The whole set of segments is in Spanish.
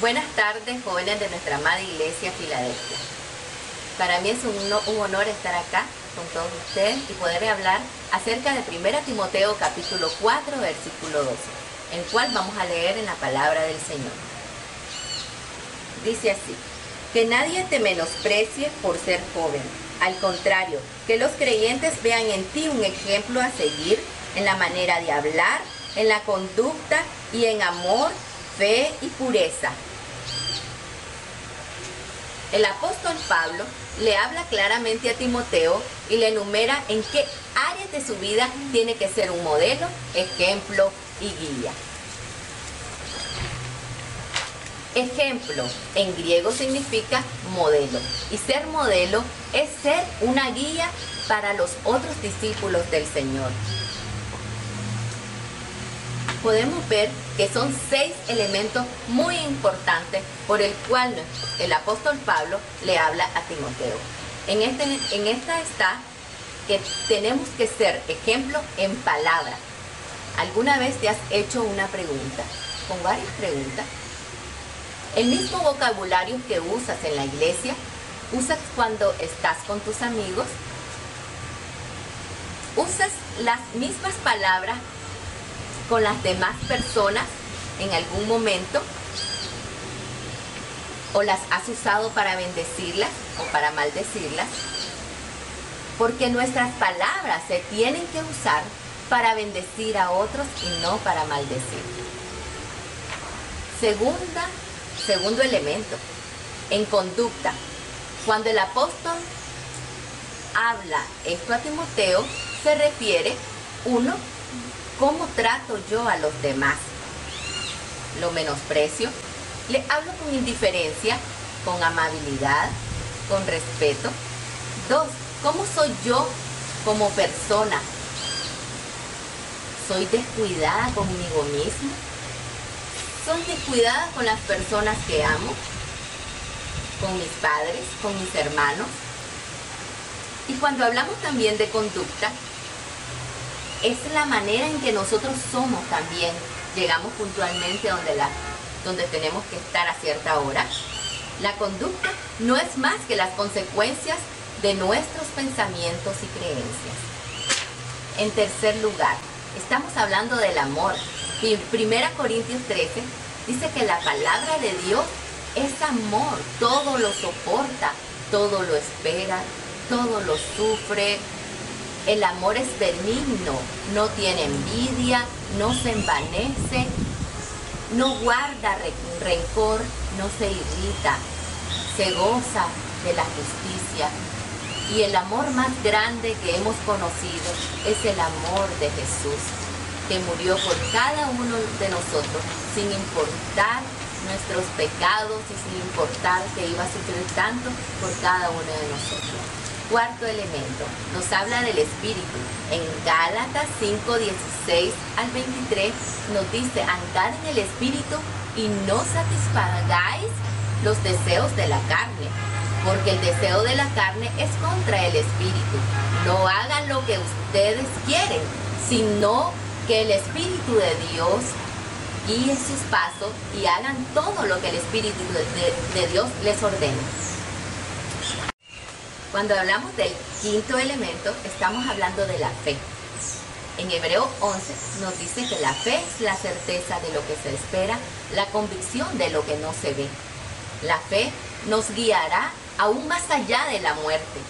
Buenas tardes, jóvenes de nuestra amada iglesia Filadelfia. Para mí es un, honor estar acá con todos ustedes y poder hablar acerca de 1 Timoteo capítulo 4, versículo 12, el cual vamos a leer en la palabra del Señor. Dice así, que nadie te menosprecie por ser joven. Al contrario, que los creyentes vean en ti un ejemplo a seguir en la manera de hablar, en la conducta y en amor, fe y pureza. El apóstol Pablo le habla claramente a Timoteo y le enumera en qué áreas de su vida tiene que ser un modelo, ejemplo y guía. Ejemplo en griego significa modelo y ser modelo es ser una guía para los otros discípulos del Señor podemos ver que son seis elementos muy importantes por el cual el apóstol Pablo le habla a Timoteo. En, este, en esta está que tenemos que ser ejemplo en palabra. ¿Alguna vez te has hecho una pregunta? Con varias preguntas. El mismo vocabulario que usas en la iglesia, usas cuando estás con tus amigos. Usas las mismas palabras con las demás personas en algún momento? ¿O las has usado para bendecirlas o para maldecirlas? Porque nuestras palabras se tienen que usar para bendecir a otros y no para maldecir. Segunda, segundo elemento, en conducta. Cuando el apóstol habla esto a Timoteo, se refiere, uno, ¿Cómo trato yo a los demás? ¿Lo menosprecio? ¿Le hablo con indiferencia, con amabilidad, con respeto? Dos, ¿cómo soy yo como persona? ¿Soy descuidada conmigo mismo? ¿Soy descuidada con las personas que amo? ¿Con mis padres? ¿Con mis hermanos? Y cuando hablamos también de conducta, es la manera en que nosotros somos también. Llegamos puntualmente donde, la, donde tenemos que estar a cierta hora. La conducta no es más que las consecuencias de nuestros pensamientos y creencias. En tercer lugar, estamos hablando del amor. Y en 1 Corintios 13 dice que la palabra de Dios es amor, todo lo soporta, todo lo espera, todo lo sufre, el amor es benigno, no tiene envidia, no se envanece, no guarda rencor, no se irrita, se goza de la justicia. Y el amor más grande que hemos conocido es el amor de Jesús, que murió por cada uno de nosotros sin importar nuestros pecados y sin importar que iba a sufrir tanto por cada uno de nosotros. Cuarto elemento, nos habla del Espíritu. En Gálatas 5, 16 al 23 nos dice, andad en el Espíritu y no satisfagáis los deseos de la carne, porque el deseo de la carne es contra el Espíritu. No hagan lo que ustedes quieren, sino que el Espíritu de Dios guíe sus pasos y hagan todo lo que el Espíritu de, de Dios les ordena. Cuando hablamos del quinto elemento, estamos hablando de la fe. En Hebreo 11 nos dice que la fe es la certeza de lo que se espera, la convicción de lo que no se ve. La fe nos guiará aún más allá de la muerte.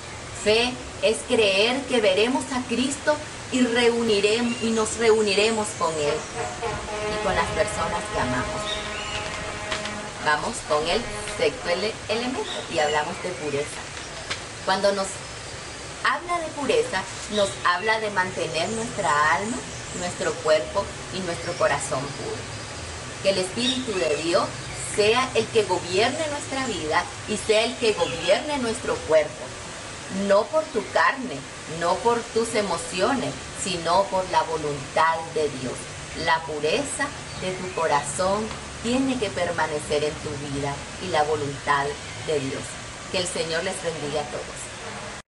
Fe es creer que veremos a Cristo y, reuniremos, y nos reuniremos con Él y con las personas que amamos. Vamos con el sexto elemento y hablamos de pureza. Cuando nos habla de pureza, nos habla de mantener nuestra alma, nuestro cuerpo y nuestro corazón puro. Que el Espíritu de Dios sea el que gobierne nuestra vida y sea el que gobierne nuestro cuerpo. No por tu carne, no por tus emociones, sino por la voluntad de Dios. La pureza de tu corazón tiene que permanecer en tu vida y la voluntad de Dios. Que el Señor les bendiga a todos.